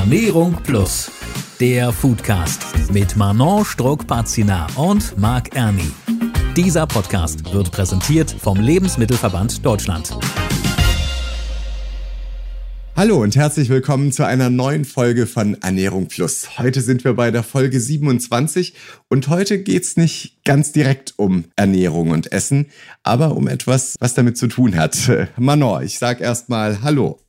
Ernährung Plus, der Foodcast mit Manon Struck-Pazina und Marc Erni. Dieser Podcast wird präsentiert vom Lebensmittelverband Deutschland. Hallo und herzlich willkommen zu einer neuen Folge von Ernährung Plus. Heute sind wir bei der Folge 27 und heute geht's nicht ganz direkt um Ernährung und Essen, aber um etwas, was damit zu tun hat. Manon, ich sag erstmal Hallo.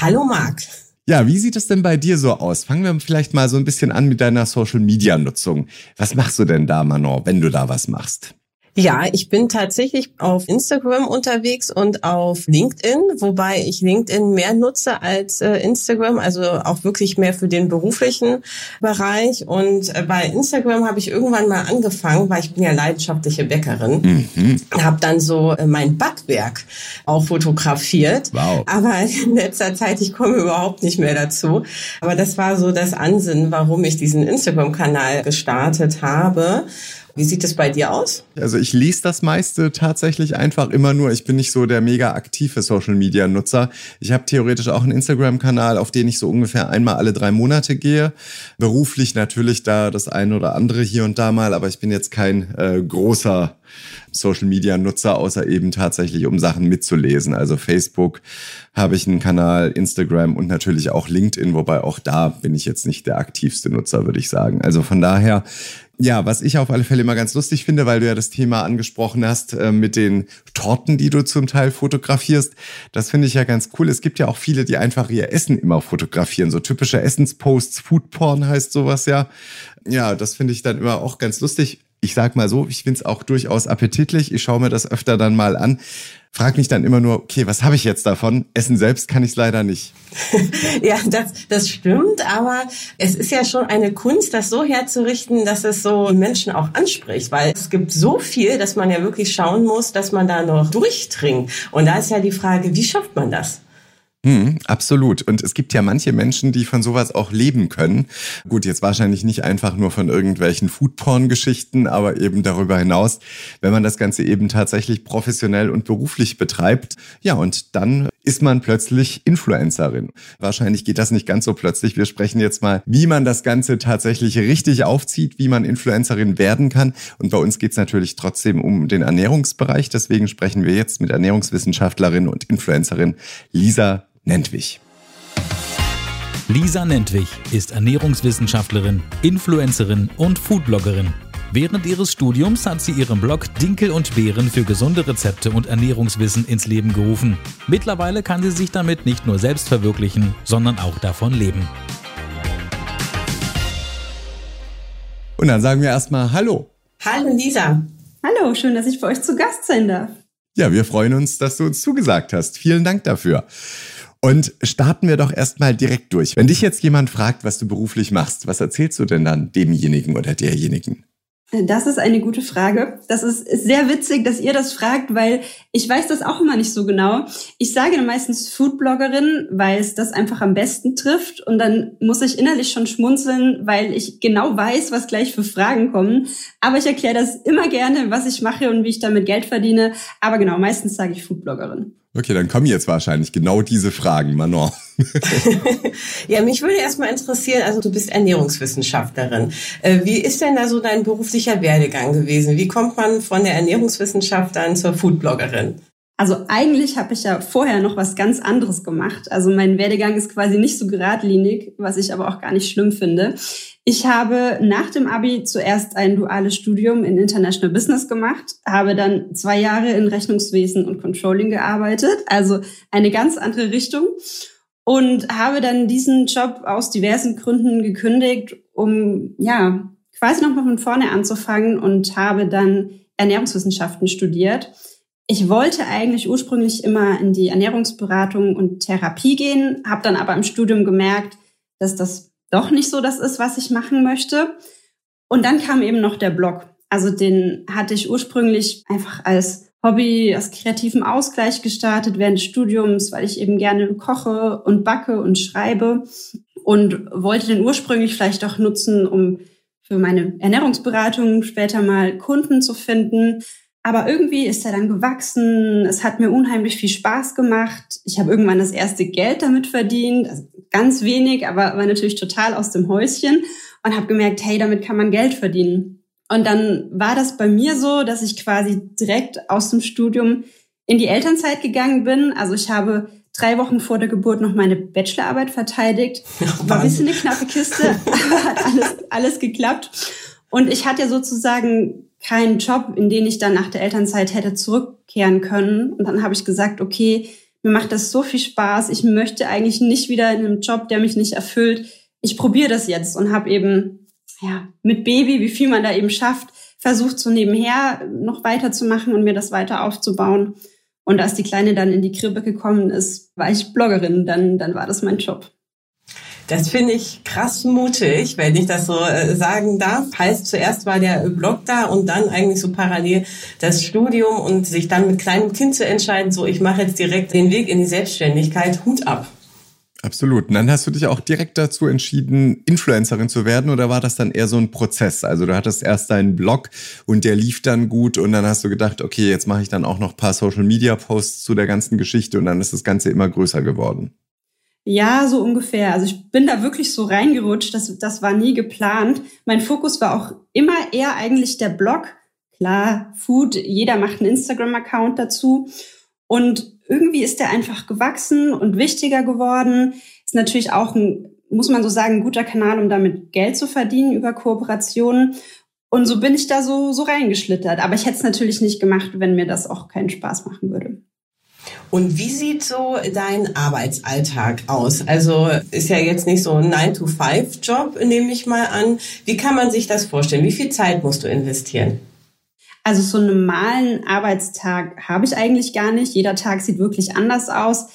Hallo Marc. Ja, wie sieht es denn bei dir so aus? Fangen wir vielleicht mal so ein bisschen an mit deiner Social Media Nutzung. Was machst du denn da, Manon, wenn du da was machst? Ja, ich bin tatsächlich auf Instagram unterwegs und auf LinkedIn, wobei ich LinkedIn mehr nutze als äh, Instagram, also auch wirklich mehr für den beruflichen Bereich. Und äh, bei Instagram habe ich irgendwann mal angefangen, weil ich bin ja leidenschaftliche Bäckerin, mhm. habe dann so äh, mein Backwerk auch fotografiert. Wow. Aber in letzter Zeit, ich komme überhaupt nicht mehr dazu. Aber das war so das Ansinnen, warum ich diesen Instagram-Kanal gestartet habe. Wie sieht es bei dir aus? Also ich lese das meiste tatsächlich einfach immer nur. Ich bin nicht so der mega aktive Social Media Nutzer. Ich habe theoretisch auch einen Instagram-Kanal, auf den ich so ungefähr einmal alle drei Monate gehe. Beruflich natürlich da das eine oder andere hier und da mal, aber ich bin jetzt kein äh, großer Social Media Nutzer, außer eben tatsächlich, um Sachen mitzulesen. Also Facebook habe ich einen Kanal, Instagram und natürlich auch LinkedIn, wobei auch da bin ich jetzt nicht der aktivste Nutzer, würde ich sagen. Also von daher ja, was ich auf alle Fälle immer ganz lustig finde, weil du ja das Thema angesprochen hast äh, mit den Torten, die du zum Teil fotografierst. Das finde ich ja ganz cool. Es gibt ja auch viele, die einfach ihr Essen immer fotografieren. So typische Essensposts, Foodporn heißt sowas ja. Ja, das finde ich dann immer auch ganz lustig. Ich sag mal so, ich finde es auch durchaus appetitlich. Ich schaue mir das öfter dann mal an frage mich dann immer nur, okay, was habe ich jetzt davon? Essen selbst kann ich leider nicht. ja, das, das stimmt, aber es ist ja schon eine Kunst, das so herzurichten, dass es so Menschen auch anspricht, weil es gibt so viel, dass man ja wirklich schauen muss, dass man da noch durchdringt. Und da ist ja die Frage, wie schafft man das? Hm, absolut. Und es gibt ja manche Menschen, die von sowas auch leben können. Gut, jetzt wahrscheinlich nicht einfach nur von irgendwelchen Foodporn-Geschichten, aber eben darüber hinaus, wenn man das Ganze eben tatsächlich professionell und beruflich betreibt. Ja, und dann ist man plötzlich Influencerin. Wahrscheinlich geht das nicht ganz so plötzlich. Wir sprechen jetzt mal, wie man das Ganze tatsächlich richtig aufzieht, wie man Influencerin werden kann. Und bei uns geht es natürlich trotzdem um den Ernährungsbereich. Deswegen sprechen wir jetzt mit Ernährungswissenschaftlerin und Influencerin Lisa Nentwich. Lisa Nentwich ist Ernährungswissenschaftlerin, Influencerin und Foodbloggerin. Während ihres Studiums hat sie ihren Blog Dinkel und Beeren für gesunde Rezepte und Ernährungswissen ins Leben gerufen. Mittlerweile kann sie sich damit nicht nur selbst verwirklichen, sondern auch davon leben. Und dann sagen wir erstmal Hallo. Hallo Lisa. Hallo, schön, dass ich bei euch zu Gast sein darf. Ja, wir freuen uns, dass du uns zugesagt hast. Vielen Dank dafür. Und starten wir doch erstmal direkt durch. Wenn dich jetzt jemand fragt, was du beruflich machst, was erzählst du denn dann demjenigen oder derjenigen? Das ist eine gute Frage. Das ist sehr witzig, dass ihr das fragt, weil ich weiß das auch immer nicht so genau. Ich sage meistens Foodbloggerin, weil es das einfach am besten trifft. Und dann muss ich innerlich schon schmunzeln, weil ich genau weiß, was gleich für Fragen kommen. Aber ich erkläre das immer gerne, was ich mache und wie ich damit Geld verdiene. Aber genau, meistens sage ich Foodbloggerin. Okay, dann kommen jetzt wahrscheinlich genau diese Fragen, Manon. ja, mich würde erstmal interessieren, also du bist Ernährungswissenschaftlerin. Äh, wie ist denn da so dein beruflicher Werdegang gewesen? Wie kommt man von der Ernährungswissenschaft dann zur Foodbloggerin? Also eigentlich habe ich ja vorher noch was ganz anderes gemacht. Also mein Werdegang ist quasi nicht so geradlinig, was ich aber auch gar nicht schlimm finde. Ich habe nach dem Abi zuerst ein duales Studium in International Business gemacht, habe dann zwei Jahre in Rechnungswesen und Controlling gearbeitet, also eine ganz andere Richtung und habe dann diesen Job aus diversen Gründen gekündigt, um ja quasi nochmal von vorne anzufangen und habe dann Ernährungswissenschaften studiert. Ich wollte eigentlich ursprünglich immer in die Ernährungsberatung und Therapie gehen, habe dann aber im Studium gemerkt, dass das doch nicht so das ist, was ich machen möchte. Und dann kam eben noch der Blog. Also den hatte ich ursprünglich einfach als Hobby, als kreativen Ausgleich gestartet während des Studiums, weil ich eben gerne koche und backe und schreibe und wollte den ursprünglich vielleicht auch nutzen, um für meine Ernährungsberatung später mal Kunden zu finden. Aber irgendwie ist er dann gewachsen. Es hat mir unheimlich viel Spaß gemacht. Ich habe irgendwann das erste Geld damit verdient. Also ganz wenig, aber war natürlich total aus dem Häuschen und habe gemerkt, hey, damit kann man Geld verdienen. Und dann war das bei mir so, dass ich quasi direkt aus dem Studium in die Elternzeit gegangen bin. Also ich habe drei Wochen vor der Geburt noch meine Bachelorarbeit verteidigt. War ein bisschen eine knappe Kiste, aber hat alles, alles geklappt. Und ich hatte sozusagen keinen Job, in den ich dann nach der Elternzeit hätte zurückkehren können. Und dann habe ich gesagt, okay, mir macht das so viel Spaß. Ich möchte eigentlich nicht wieder in einem Job, der mich nicht erfüllt. Ich probiere das jetzt und habe eben ja mit Baby, wie viel man da eben schafft, versucht so nebenher noch weiterzumachen und mir das weiter aufzubauen. Und als die Kleine dann in die Krippe gekommen ist, war ich Bloggerin. Dann, dann war das mein Job. Das finde ich krass mutig, wenn ich das so äh, sagen darf. Heißt, zuerst war der Blog da und dann eigentlich so parallel das Studium und sich dann mit kleinem Kind zu entscheiden, so ich mache jetzt direkt den Weg in die Selbstständigkeit, Hut ab. Absolut. Und dann hast du dich auch direkt dazu entschieden, Influencerin zu werden oder war das dann eher so ein Prozess? Also du hattest erst deinen Blog und der lief dann gut und dann hast du gedacht, okay, jetzt mache ich dann auch noch paar Social Media Posts zu der ganzen Geschichte und dann ist das Ganze immer größer geworden. Ja, so ungefähr. Also ich bin da wirklich so reingerutscht. Das, das war nie geplant. Mein Fokus war auch immer eher eigentlich der Blog. Klar, Food, jeder macht einen Instagram-Account dazu. Und irgendwie ist der einfach gewachsen und wichtiger geworden. Ist natürlich auch ein, muss man so sagen, ein guter Kanal, um damit Geld zu verdienen über Kooperationen. Und so bin ich da so, so reingeschlittert. Aber ich hätte es natürlich nicht gemacht, wenn mir das auch keinen Spaß machen würde. Und wie sieht so dein Arbeitsalltag aus? Also ist ja jetzt nicht so ein 9-to-5-Job, nehme ich mal an. Wie kann man sich das vorstellen? Wie viel Zeit musst du investieren? Also so einen normalen Arbeitstag habe ich eigentlich gar nicht. Jeder Tag sieht wirklich anders aus.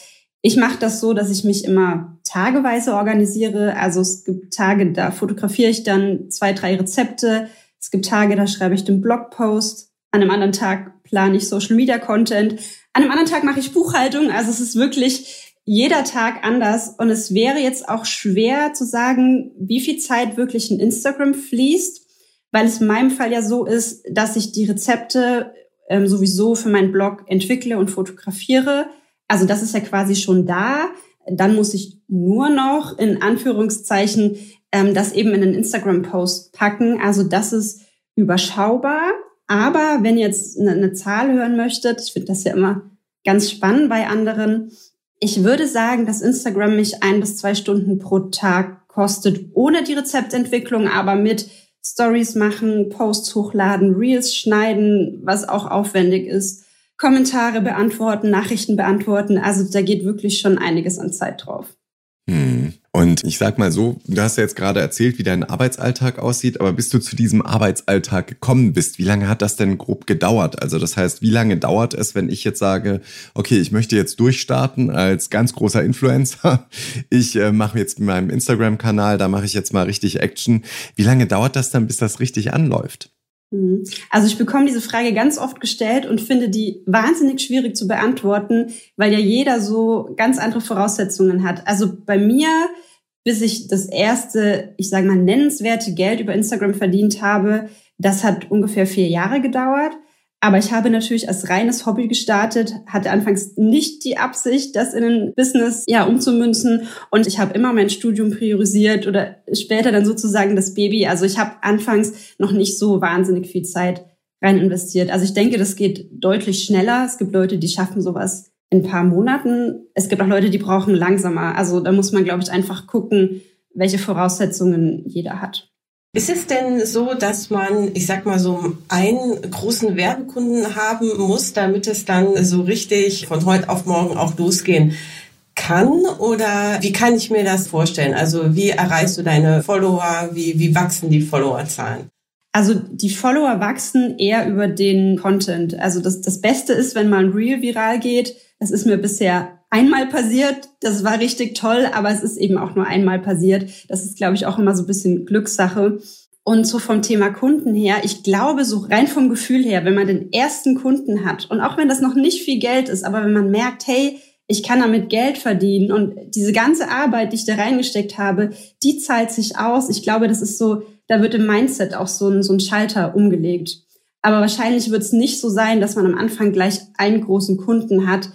Ich mache das so, dass ich mich immer tageweise organisiere. Also es gibt Tage, da fotografiere ich dann zwei, drei Rezepte. Es gibt Tage, da schreibe ich den Blogpost. An einem anderen Tag plane ich Social Media Content. An einem anderen Tag mache ich Buchhaltung. Also es ist wirklich jeder Tag anders. Und es wäre jetzt auch schwer zu sagen, wie viel Zeit wirklich in Instagram fließt, weil es in meinem Fall ja so ist, dass ich die Rezepte ähm, sowieso für meinen Blog entwickle und fotografiere. Also das ist ja quasi schon da. Dann muss ich nur noch in Anführungszeichen ähm, das eben in einen Instagram-Post packen. Also das ist überschaubar. Aber wenn ihr jetzt eine, eine Zahl hören möchtet, ich finde das ja immer ganz spannend bei anderen, ich würde sagen, dass Instagram mich ein bis zwei Stunden pro Tag kostet, ohne die Rezeptentwicklung, aber mit Stories machen, Posts hochladen, Reels schneiden, was auch aufwendig ist, Kommentare beantworten, Nachrichten beantworten. Also da geht wirklich schon einiges an Zeit drauf. Hm. Und ich sag mal so, du hast ja jetzt gerade erzählt, wie dein Arbeitsalltag aussieht, aber bis du zu diesem Arbeitsalltag gekommen bist, wie lange hat das denn grob gedauert? Also das heißt, wie lange dauert es, wenn ich jetzt sage, okay, ich möchte jetzt durchstarten als ganz großer Influencer, ich äh, mache jetzt mit meinem Instagram-Kanal, da mache ich jetzt mal richtig Action. Wie lange dauert das dann, bis das richtig anläuft? Mhm. Also ich bekomme diese Frage ganz oft gestellt und finde die wahnsinnig schwierig zu beantworten, weil ja jeder so ganz andere Voraussetzungen hat. Also bei mir, bis ich das erste, ich sage mal, nennenswerte Geld über Instagram verdient habe, das hat ungefähr vier Jahre gedauert. Aber ich habe natürlich als reines Hobby gestartet, hatte anfangs nicht die Absicht, das in ein Business ja umzumünzen. Und ich habe immer mein Studium priorisiert oder später dann sozusagen das Baby. Also ich habe anfangs noch nicht so wahnsinnig viel Zeit rein investiert. Also ich denke, das geht deutlich schneller. Es gibt Leute, die schaffen sowas in ein paar Monaten. Es gibt auch Leute, die brauchen langsamer. Also da muss man, glaube ich, einfach gucken, welche Voraussetzungen jeder hat. Ist es denn so, dass man, ich sag mal so, einen großen Werbekunden haben muss, damit es dann so richtig von heute auf morgen auch losgehen kann? Oder wie kann ich mir das vorstellen? Also wie erreichst du deine Follower? Wie, wie wachsen die Followerzahlen? Also die Follower wachsen eher über den Content. Also das, das Beste ist, wenn mal ein Reel viral geht. Das ist mir bisher einmal passiert. Das war richtig toll, aber es ist eben auch nur einmal passiert. Das ist, glaube ich, auch immer so ein bisschen Glückssache. Und so vom Thema Kunden her, ich glaube, so rein vom Gefühl her, wenn man den ersten Kunden hat und auch wenn das noch nicht viel Geld ist, aber wenn man merkt, hey, ich kann damit Geld verdienen und diese ganze Arbeit, die ich da reingesteckt habe, die zahlt sich aus. Ich glaube, das ist so, da wird im Mindset auch so ein, so ein Schalter umgelegt. Aber wahrscheinlich wird es nicht so sein, dass man am Anfang gleich einen großen Kunden hat,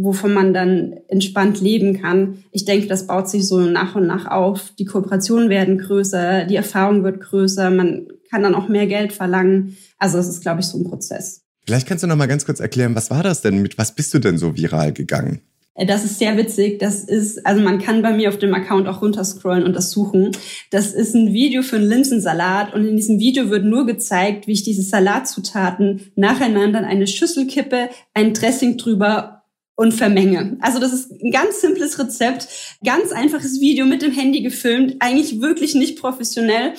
wovon man dann entspannt leben kann. Ich denke, das baut sich so nach und nach auf. Die Kooperationen werden größer, die Erfahrung wird größer, man kann dann auch mehr Geld verlangen. Also es ist, glaube ich, so ein Prozess. Vielleicht kannst du noch mal ganz kurz erklären, was war das denn? Mit was bist du denn so viral gegangen? Äh, das ist sehr witzig. Das ist, also man kann bei mir auf dem Account auch runterscrollen und das suchen. Das ist ein Video für einen Linsensalat und in diesem Video wird nur gezeigt, wie ich diese Salatzutaten nacheinander in eine Schüssel kippe, ein Dressing drüber und vermenge. Also das ist ein ganz simples Rezept, ganz einfaches Video mit dem Handy gefilmt, eigentlich wirklich nicht professionell.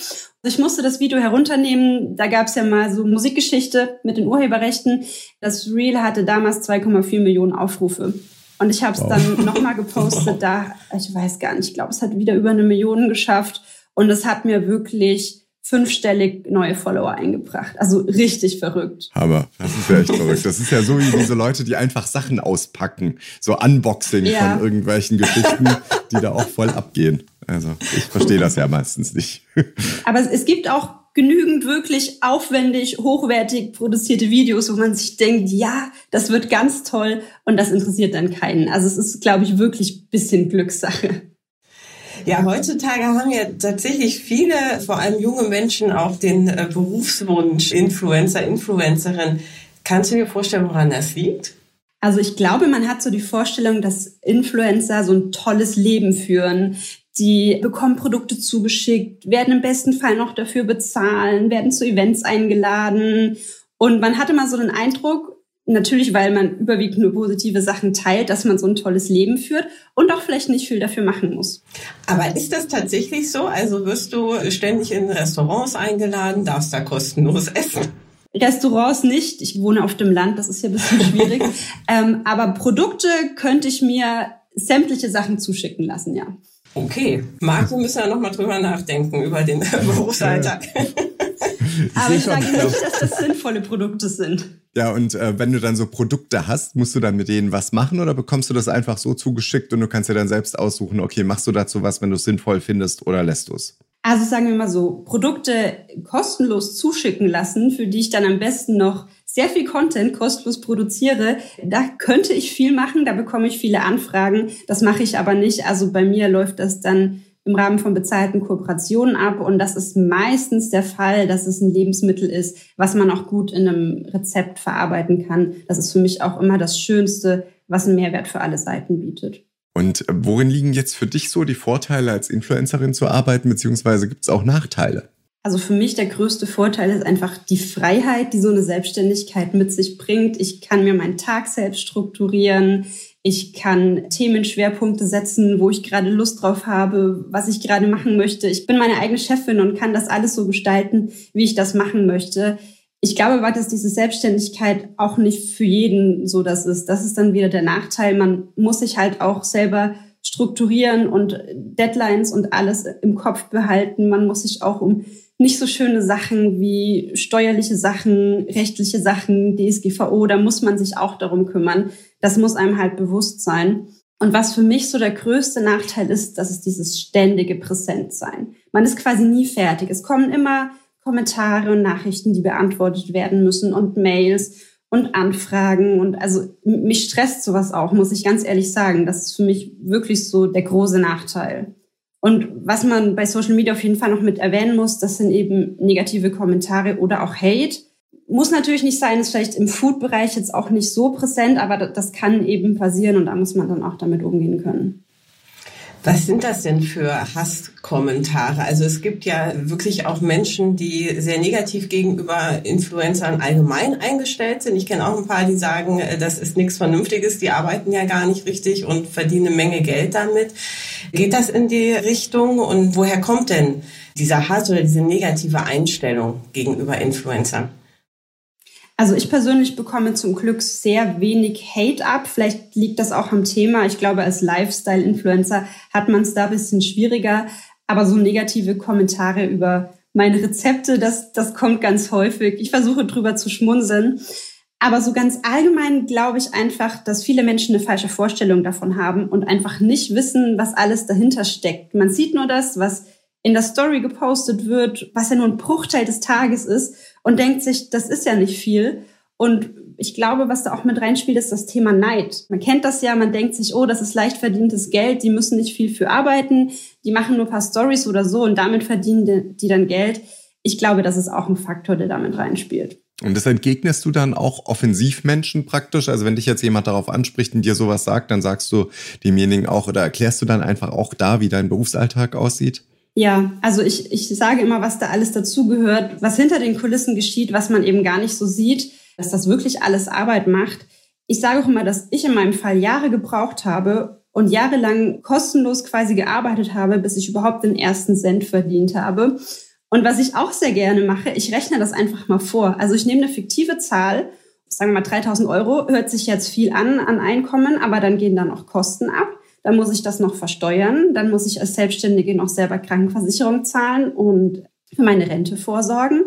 Ich musste das Video herunternehmen. Da gab es ja mal so Musikgeschichte mit den Urheberrechten. Das Reel hatte damals 2,4 Millionen Aufrufe. Und ich habe es wow. dann nochmal gepostet. Da, ich weiß gar nicht, ich glaube, es hat wieder über eine Million geschafft. Und es hat mir wirklich fünfstellig neue Follower eingebracht. Also richtig verrückt. Aber das ist ja echt verrückt. Das ist ja so wie diese Leute, die einfach Sachen auspacken. So Unboxing ja. von irgendwelchen Geschichten, die da auch voll abgehen. Also ich verstehe das ja meistens nicht. Aber es gibt auch genügend wirklich aufwendig, hochwertig produzierte Videos, wo man sich denkt, ja, das wird ganz toll und das interessiert dann keinen. Also es ist, glaube ich, wirklich bisschen Glückssache. Ja, heutzutage haben ja tatsächlich viele, vor allem junge Menschen, auch den äh, Berufswunsch Influencer, Influencerin. Kannst du dir vorstellen, woran das liegt? Also ich glaube, man hat so die Vorstellung, dass Influencer so ein tolles Leben führen. Die bekommen Produkte zugeschickt, werden im besten Fall noch dafür bezahlen, werden zu Events eingeladen. Und man hatte mal so den Eindruck, Natürlich, weil man überwiegend nur positive Sachen teilt, dass man so ein tolles Leben führt und auch vielleicht nicht viel dafür machen muss. Aber ist das tatsächlich so? Also wirst du ständig in Restaurants eingeladen, darfst da kostenlos essen? Restaurants nicht. Ich wohne auf dem Land, das ist ja ein bisschen schwierig. ähm, aber Produkte könnte ich mir sämtliche Sachen zuschicken lassen, ja. Okay. Marc, wir müssen ja nochmal drüber nachdenken, über den Berufsalltag. aber ich sage nicht, dass das sinnvolle Produkte sind. Ja, und äh, wenn du dann so Produkte hast, musst du dann mit denen was machen oder bekommst du das einfach so zugeschickt und du kannst dir dann selbst aussuchen, okay, machst du dazu was, wenn du es sinnvoll findest oder lässt du es? Also sagen wir mal so, Produkte kostenlos zuschicken lassen, für die ich dann am besten noch sehr viel Content kostenlos produziere, da könnte ich viel machen, da bekomme ich viele Anfragen, das mache ich aber nicht. Also bei mir läuft das dann im Rahmen von bezahlten Kooperationen ab. Und das ist meistens der Fall, dass es ein Lebensmittel ist, was man auch gut in einem Rezept verarbeiten kann. Das ist für mich auch immer das Schönste, was einen Mehrwert für alle Seiten bietet. Und worin liegen jetzt für dich so die Vorteile, als Influencerin zu arbeiten, beziehungsweise gibt es auch Nachteile? Also für mich der größte Vorteil ist einfach die Freiheit, die so eine Selbstständigkeit mit sich bringt. Ich kann mir meinen Tag selbst strukturieren. Ich kann Themenschwerpunkte setzen, wo ich gerade Lust drauf habe, was ich gerade machen möchte. Ich bin meine eigene Chefin und kann das alles so gestalten, wie ich das machen möchte. Ich glaube aber, dass diese Selbstständigkeit auch nicht für jeden so das ist. Das ist dann wieder der Nachteil. Man muss sich halt auch selber strukturieren und Deadlines und alles im Kopf behalten. Man muss sich auch um nicht so schöne Sachen wie steuerliche Sachen, rechtliche Sachen, DSGVO, da muss man sich auch darum kümmern. Das muss einem halt bewusst sein. Und was für mich so der größte Nachteil ist, das ist dieses ständige Präsentsein. Man ist quasi nie fertig. Es kommen immer Kommentare und Nachrichten, die beantwortet werden müssen und Mails und Anfragen und also mich stresst sowas auch, muss ich ganz ehrlich sagen. Das ist für mich wirklich so der große Nachteil. Und was man bei Social Media auf jeden Fall noch mit erwähnen muss, das sind eben negative Kommentare oder auch Hate. Muss natürlich nicht sein, ist vielleicht im Food-Bereich jetzt auch nicht so präsent, aber das kann eben passieren und da muss man dann auch damit umgehen können. Was sind das denn für Hasskommentare? Also es gibt ja wirklich auch Menschen, die sehr negativ gegenüber Influencern allgemein eingestellt sind. Ich kenne auch ein paar, die sagen, äh, das ist nichts Vernünftiges, die arbeiten ja gar nicht richtig und verdienen eine Menge Geld damit. Geht das in die Richtung und woher kommt denn dieser Hass oder diese negative Einstellung gegenüber Influencern? Also ich persönlich bekomme zum Glück sehr wenig Hate ab. Vielleicht liegt das auch am Thema. Ich glaube, als Lifestyle-Influencer hat man es da ein bisschen schwieriger. Aber so negative Kommentare über meine Rezepte, das, das kommt ganz häufig. Ich versuche drüber zu schmunzeln. Aber so ganz allgemein glaube ich einfach, dass viele Menschen eine falsche Vorstellung davon haben und einfach nicht wissen, was alles dahinter steckt. Man sieht nur das, was in der Story gepostet wird, was ja nur ein Bruchteil des Tages ist und denkt sich, das ist ja nicht viel. Und ich glaube, was da auch mit reinspielt, ist das Thema Neid. Man kennt das ja, man denkt sich, oh, das ist leicht verdientes Geld, die müssen nicht viel für arbeiten, die machen nur ein paar Stories oder so und damit verdienen die dann Geld. Ich glaube, das ist auch ein Faktor, der damit reinspielt. Und das entgegnest du dann auch Offensivmenschen praktisch? Also wenn dich jetzt jemand darauf anspricht und dir sowas sagt, dann sagst du demjenigen auch oder erklärst du dann einfach auch da, wie dein Berufsalltag aussieht? Ja, also ich, ich sage immer, was da alles dazugehört, was hinter den Kulissen geschieht, was man eben gar nicht so sieht, dass das wirklich alles Arbeit macht. Ich sage auch immer, dass ich in meinem Fall Jahre gebraucht habe und jahrelang kostenlos quasi gearbeitet habe, bis ich überhaupt den ersten Cent verdient habe. Und was ich auch sehr gerne mache, ich rechne das einfach mal vor. Also ich nehme eine fiktive Zahl, sagen wir mal 3000 Euro, hört sich jetzt viel an an Einkommen, aber dann gehen da noch Kosten ab. Dann muss ich das noch versteuern. Dann muss ich als Selbstständige noch selber Krankenversicherung zahlen und für meine Rente vorsorgen.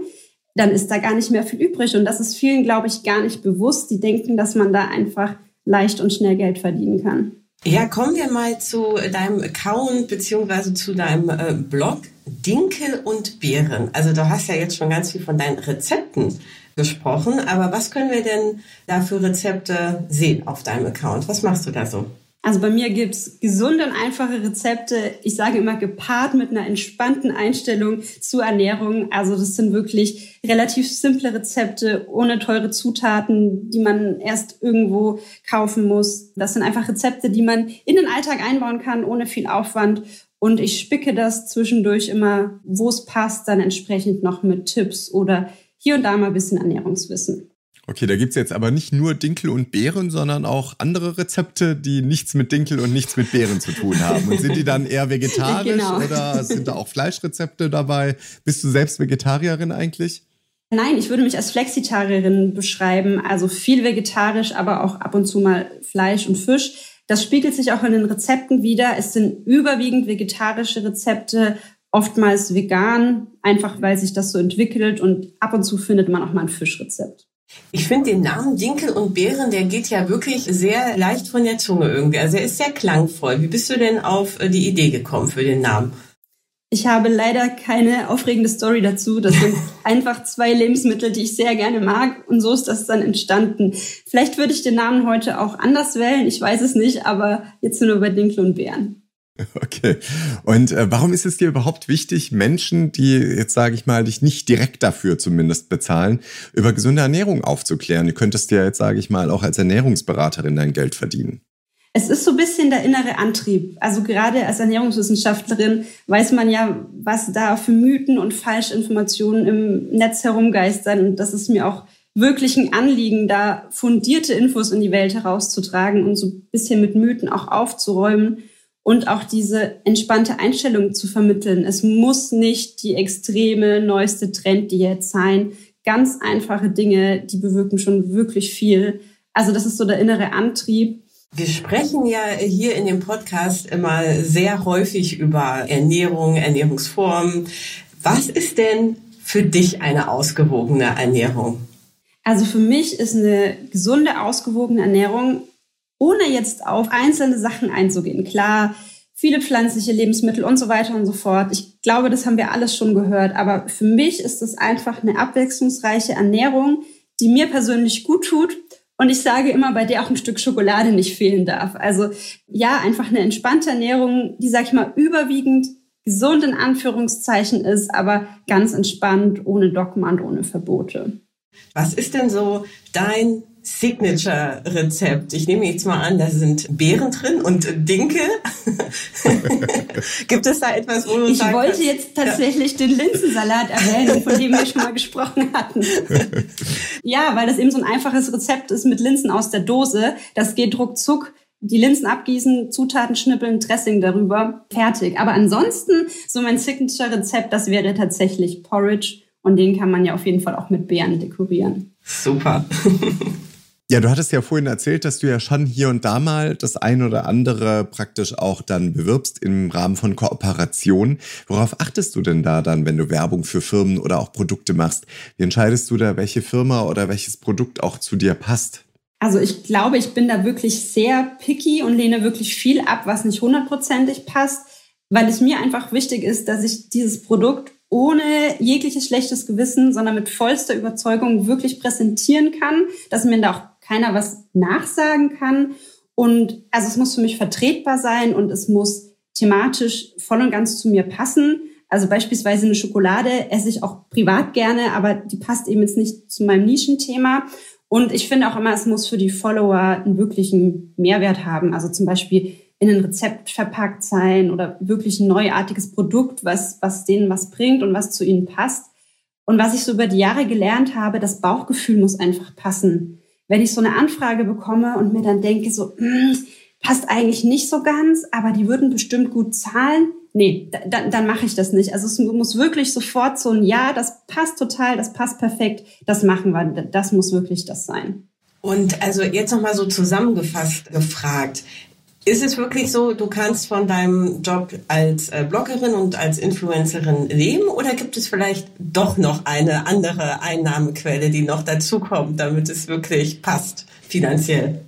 Dann ist da gar nicht mehr viel übrig. Und das ist vielen, glaube ich, gar nicht bewusst. Die denken, dass man da einfach leicht und schnell Geld verdienen kann. Ja, kommen wir mal zu deinem Account beziehungsweise zu deinem äh, Blog Dinkel und Beeren. Also du hast ja jetzt schon ganz viel von deinen Rezepten gesprochen, aber was können wir denn da für Rezepte sehen auf deinem Account? Was machst du da so? Also bei mir gibt's gesunde und einfache Rezepte. Ich sage immer gepaart mit einer entspannten Einstellung zur Ernährung. Also das sind wirklich relativ simple Rezepte ohne teure Zutaten, die man erst irgendwo kaufen muss. Das sind einfach Rezepte, die man in den Alltag einbauen kann, ohne viel Aufwand. Und ich spicke das zwischendurch immer, wo es passt, dann entsprechend noch mit Tipps oder hier und da mal ein bisschen Ernährungswissen. Okay, da gibt's jetzt aber nicht nur Dinkel und Beeren, sondern auch andere Rezepte, die nichts mit Dinkel und nichts mit Beeren zu tun haben. Und sind die dann eher vegetarisch genau. oder sind da auch Fleischrezepte dabei? Bist du selbst Vegetarierin eigentlich? Nein, ich würde mich als Flexitarierin beschreiben. Also viel vegetarisch, aber auch ab und zu mal Fleisch und Fisch. Das spiegelt sich auch in den Rezepten wieder. Es sind überwiegend vegetarische Rezepte, oftmals vegan, einfach weil sich das so entwickelt und ab und zu findet man auch mal ein Fischrezept. Ich finde den Namen Dinkel und Beeren, der geht ja wirklich sehr leicht von der Zunge irgendwie. Also er ist sehr klangvoll. Wie bist du denn auf äh, die Idee gekommen für den Namen? Ich habe leider keine aufregende Story dazu. Das sind einfach zwei Lebensmittel, die ich sehr gerne mag. Und so ist das dann entstanden. Vielleicht würde ich den Namen heute auch anders wählen. Ich weiß es nicht, aber jetzt wir bei Dinkel und Beeren. Okay. Und äh, warum ist es dir überhaupt wichtig, Menschen, die jetzt sage ich mal dich nicht direkt dafür zumindest bezahlen, über gesunde Ernährung aufzuklären? Du könntest ja jetzt sage ich mal auch als Ernährungsberaterin dein Geld verdienen. Es ist so ein bisschen der innere Antrieb. Also gerade als Ernährungswissenschaftlerin weiß man ja, was da für Mythen und Falschinformationen im Netz herumgeistern. Und das ist mir auch wirklich ein Anliegen, da fundierte Infos in die Welt herauszutragen und so ein bisschen mit Mythen auch aufzuräumen und auch diese entspannte Einstellung zu vermitteln. Es muss nicht die extreme neueste Trend jetzt sein. Ganz einfache Dinge, die bewirken schon wirklich viel. Also das ist so der innere Antrieb. Wir sprechen ja hier in dem Podcast immer sehr häufig über Ernährung, Ernährungsformen. Was ist denn für dich eine ausgewogene Ernährung? Also für mich ist eine gesunde, ausgewogene Ernährung ohne jetzt auf einzelne Sachen einzugehen. Klar, viele pflanzliche Lebensmittel und so weiter und so fort. Ich glaube, das haben wir alles schon gehört. Aber für mich ist es einfach eine abwechslungsreiche Ernährung, die mir persönlich gut tut. Und ich sage immer, bei der auch ein Stück Schokolade nicht fehlen darf. Also ja, einfach eine entspannte Ernährung, die, sag ich mal, überwiegend gesund in Anführungszeichen ist, aber ganz entspannt, ohne Dogma und ohne Verbote. Was ist denn so dein Signature-Rezept. Ich nehme jetzt mal an, da sind Beeren drin und Dinkel. Gibt es da etwas, wo du Ich wollte hast? jetzt tatsächlich ja. den Linsensalat erwähnen, von dem wir schon mal gesprochen hatten. ja, weil das eben so ein einfaches Rezept ist mit Linsen aus der Dose. Das geht ruckzuck die Linsen abgießen, Zutaten schnippeln, Dressing darüber, fertig. Aber ansonsten, so mein Signature-Rezept, das wäre tatsächlich Porridge. Und den kann man ja auf jeden Fall auch mit Beeren dekorieren. Super. Ja, du hattest ja vorhin erzählt, dass du ja schon hier und da mal das ein oder andere praktisch auch dann bewirbst im Rahmen von Kooperation. Worauf achtest du denn da dann, wenn du Werbung für Firmen oder auch Produkte machst? Wie entscheidest du da, welche Firma oder welches Produkt auch zu dir passt? Also ich glaube, ich bin da wirklich sehr picky und lehne wirklich viel ab, was nicht hundertprozentig passt. weil es mir einfach wichtig ist, dass ich dieses Produkt ohne jegliches schlechtes Gewissen, sondern mit vollster Überzeugung wirklich präsentieren kann, dass mir da auch keiner was nachsagen kann. Und also es muss für mich vertretbar sein und es muss thematisch voll und ganz zu mir passen. Also beispielsweise eine Schokolade esse ich auch privat gerne, aber die passt eben jetzt nicht zu meinem Nischenthema. Und ich finde auch immer, es muss für die Follower einen wirklichen Mehrwert haben. Also zum Beispiel in ein Rezept verpackt sein oder wirklich ein neuartiges Produkt, was, was denen was bringt und was zu ihnen passt. Und was ich so über die Jahre gelernt habe, das Bauchgefühl muss einfach passen. Wenn ich so eine Anfrage bekomme und mir dann denke, so, hm, passt eigentlich nicht so ganz, aber die würden bestimmt gut zahlen, nee, dann, dann mache ich das nicht. Also es muss wirklich sofort so ein Ja, das passt total, das passt perfekt, das machen wir, das muss wirklich das sein. Und also jetzt nochmal so zusammengefasst gefragt. Ist es wirklich so, du kannst von deinem Job als äh, Bloggerin und als Influencerin leben oder gibt es vielleicht doch noch eine andere Einnahmequelle, die noch dazukommt, damit es wirklich passt finanziell?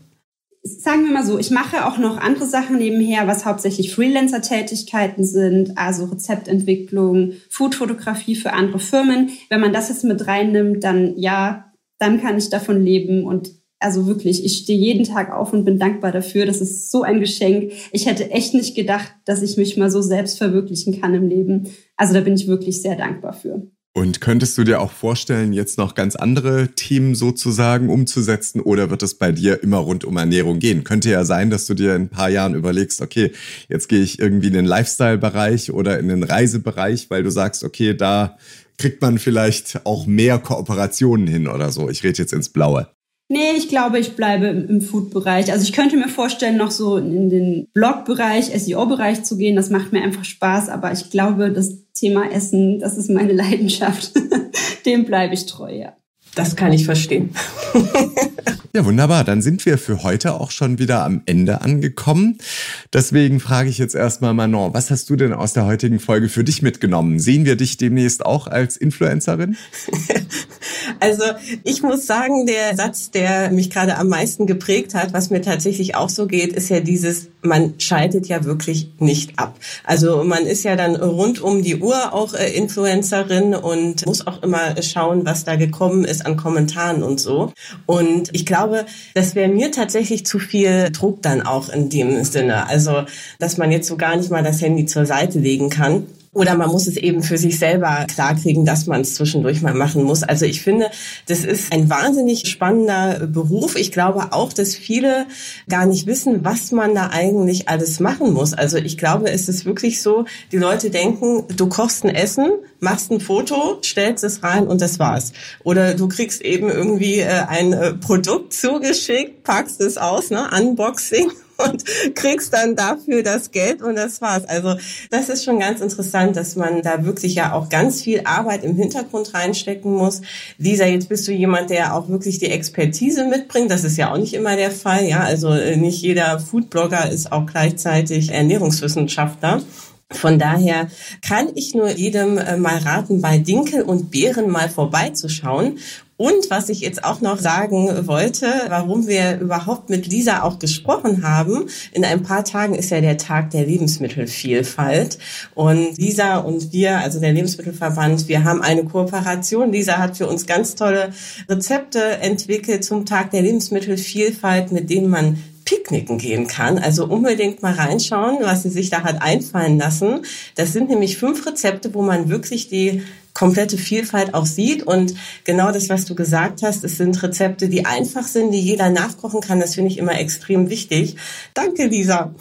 Sagen wir mal so, ich mache auch noch andere Sachen nebenher, was hauptsächlich Freelancer-Tätigkeiten sind, also Rezeptentwicklung, Foodfotografie für andere Firmen. Wenn man das jetzt mit reinnimmt, dann ja, dann kann ich davon leben und also wirklich, ich stehe jeden Tag auf und bin dankbar dafür. Das ist so ein Geschenk. Ich hätte echt nicht gedacht, dass ich mich mal so selbst verwirklichen kann im Leben. Also da bin ich wirklich sehr dankbar für. Und könntest du dir auch vorstellen, jetzt noch ganz andere Themen sozusagen umzusetzen oder wird es bei dir immer rund um Ernährung gehen? Könnte ja sein, dass du dir in ein paar Jahren überlegst, okay, jetzt gehe ich irgendwie in den Lifestyle-Bereich oder in den Reisebereich, weil du sagst, okay, da kriegt man vielleicht auch mehr Kooperationen hin oder so. Ich rede jetzt ins Blaue. Nee, ich glaube, ich bleibe im, Food-Bereich. Also ich könnte mir vorstellen, noch so in den Blog-Bereich, SEO-Bereich zu gehen. Das macht mir einfach Spaß. Aber ich glaube, das Thema Essen, das ist meine Leidenschaft. Dem bleibe ich treu, ja. Das kann ich verstehen. ja, wunderbar. Dann sind wir für heute auch schon wieder am Ende angekommen. Deswegen frage ich jetzt erstmal Manon, was hast du denn aus der heutigen Folge für dich mitgenommen? Sehen wir dich demnächst auch als Influencerin? Also ich muss sagen, der Satz, der mich gerade am meisten geprägt hat, was mir tatsächlich auch so geht, ist ja dieses, man schaltet ja wirklich nicht ab. Also man ist ja dann rund um die Uhr auch äh, Influencerin und muss auch immer schauen, was da gekommen ist an Kommentaren und so. Und ich glaube, das wäre mir tatsächlich zu viel Druck dann auch in dem Sinne. Also, dass man jetzt so gar nicht mal das Handy zur Seite legen kann. Oder man muss es eben für sich selber klarkriegen, dass man es zwischendurch mal machen muss. Also ich finde, das ist ein wahnsinnig spannender Beruf. Ich glaube auch, dass viele gar nicht wissen, was man da eigentlich alles machen muss. Also ich glaube, es ist wirklich so, die Leute denken, du kochst ein Essen, machst ein Foto, stellst es rein und das war's. Oder du kriegst eben irgendwie äh, ein äh, Produkt zugeschickt, packst es aus, ne, Unboxing und kriegst dann dafür das Geld und das war's. Also das ist schon ganz interessant, dass man da wirklich ja auch ganz viel Arbeit im Hintergrund reinstecken muss. Lisa, jetzt bist du jemand, der auch wirklich die Expertise mitbringt. Das ist ja auch nicht immer der Fall. Ja, also nicht jeder Foodblogger ist auch gleichzeitig Ernährungswissenschaftler. Von daher kann ich nur jedem äh, mal raten, bei Dinkel und Beeren mal vorbeizuschauen und was ich jetzt auch noch sagen wollte, warum wir überhaupt mit Lisa auch gesprochen haben, in ein paar Tagen ist ja der Tag der Lebensmittelvielfalt. Und Lisa und wir, also der Lebensmittelverband, wir haben eine Kooperation. Lisa hat für uns ganz tolle Rezepte entwickelt zum Tag der Lebensmittelvielfalt, mit denen man picknicken gehen kann. Also unbedingt mal reinschauen, was sie sich da hat einfallen lassen. Das sind nämlich fünf Rezepte, wo man wirklich die komplette Vielfalt auch sieht. Und genau das, was du gesagt hast, es sind Rezepte, die einfach sind, die jeder nachkochen kann. Das finde ich immer extrem wichtig. Danke, Lisa.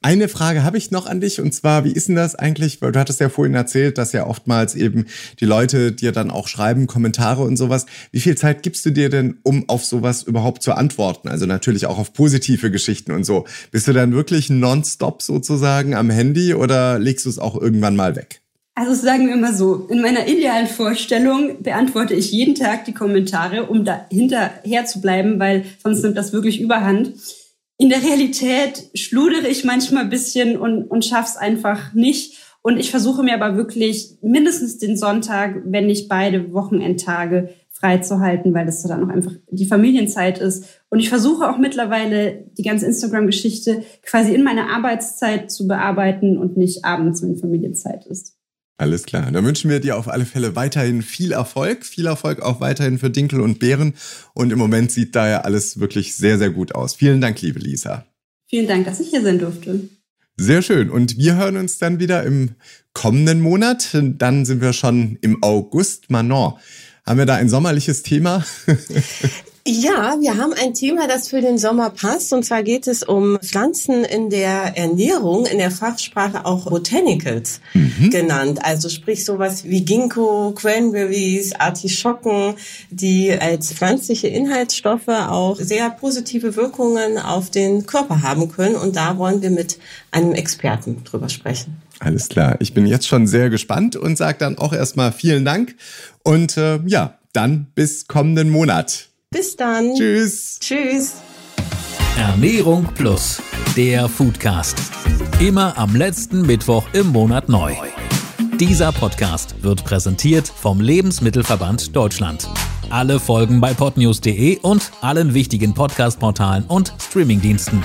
Eine Frage habe ich noch an dich und zwar, wie ist denn das eigentlich? Weil du hattest ja vorhin erzählt, dass ja oftmals eben die Leute dir dann auch schreiben, Kommentare und sowas. Wie viel Zeit gibst du dir denn, um auf sowas überhaupt zu antworten? Also natürlich auch auf positive Geschichten und so. Bist du dann wirklich nonstop sozusagen am Handy oder legst du es auch irgendwann mal weg? Also sagen wir immer so, in meiner idealen Vorstellung beantworte ich jeden Tag die Kommentare, um da hinterher zu bleiben, weil sonst nimmt das wirklich überhand. In der Realität schludere ich manchmal ein bisschen und, und schaff's einfach nicht. Und ich versuche mir aber wirklich mindestens den Sonntag, wenn nicht beide Wochenendtage, freizuhalten, weil das dann auch einfach die Familienzeit ist. Und ich versuche auch mittlerweile die ganze Instagram-Geschichte quasi in meiner Arbeitszeit zu bearbeiten und nicht abends, wenn Familienzeit ist. Alles klar. Dann wünschen wir dir auf alle Fälle weiterhin viel Erfolg. Viel Erfolg auch weiterhin für Dinkel und Bären. Und im Moment sieht da ja alles wirklich sehr, sehr gut aus. Vielen Dank, liebe Lisa. Vielen Dank, dass ich hier sein durfte. Sehr schön. Und wir hören uns dann wieder im kommenden Monat. Dann sind wir schon im August. Manon, haben wir da ein sommerliches Thema? Ja, wir haben ein Thema, das für den Sommer passt. Und zwar geht es um Pflanzen in der Ernährung, in der Fachsprache auch Botanicals mhm. genannt. Also sprich sowas wie Ginkgo, Cranberries, Artischocken, die als pflanzliche Inhaltsstoffe auch sehr positive Wirkungen auf den Körper haben können. Und da wollen wir mit einem Experten drüber sprechen. Alles klar. Ich bin jetzt schon sehr gespannt und sage dann auch erstmal vielen Dank. Und äh, ja, dann bis kommenden Monat. Bis dann. Tschüss. Tschüss. Ernährung Plus, der Foodcast. Immer am letzten Mittwoch im Monat neu. Dieser Podcast wird präsentiert vom Lebensmittelverband Deutschland. Alle Folgen bei podnews.de und allen wichtigen Podcast-Portalen und Streamingdiensten.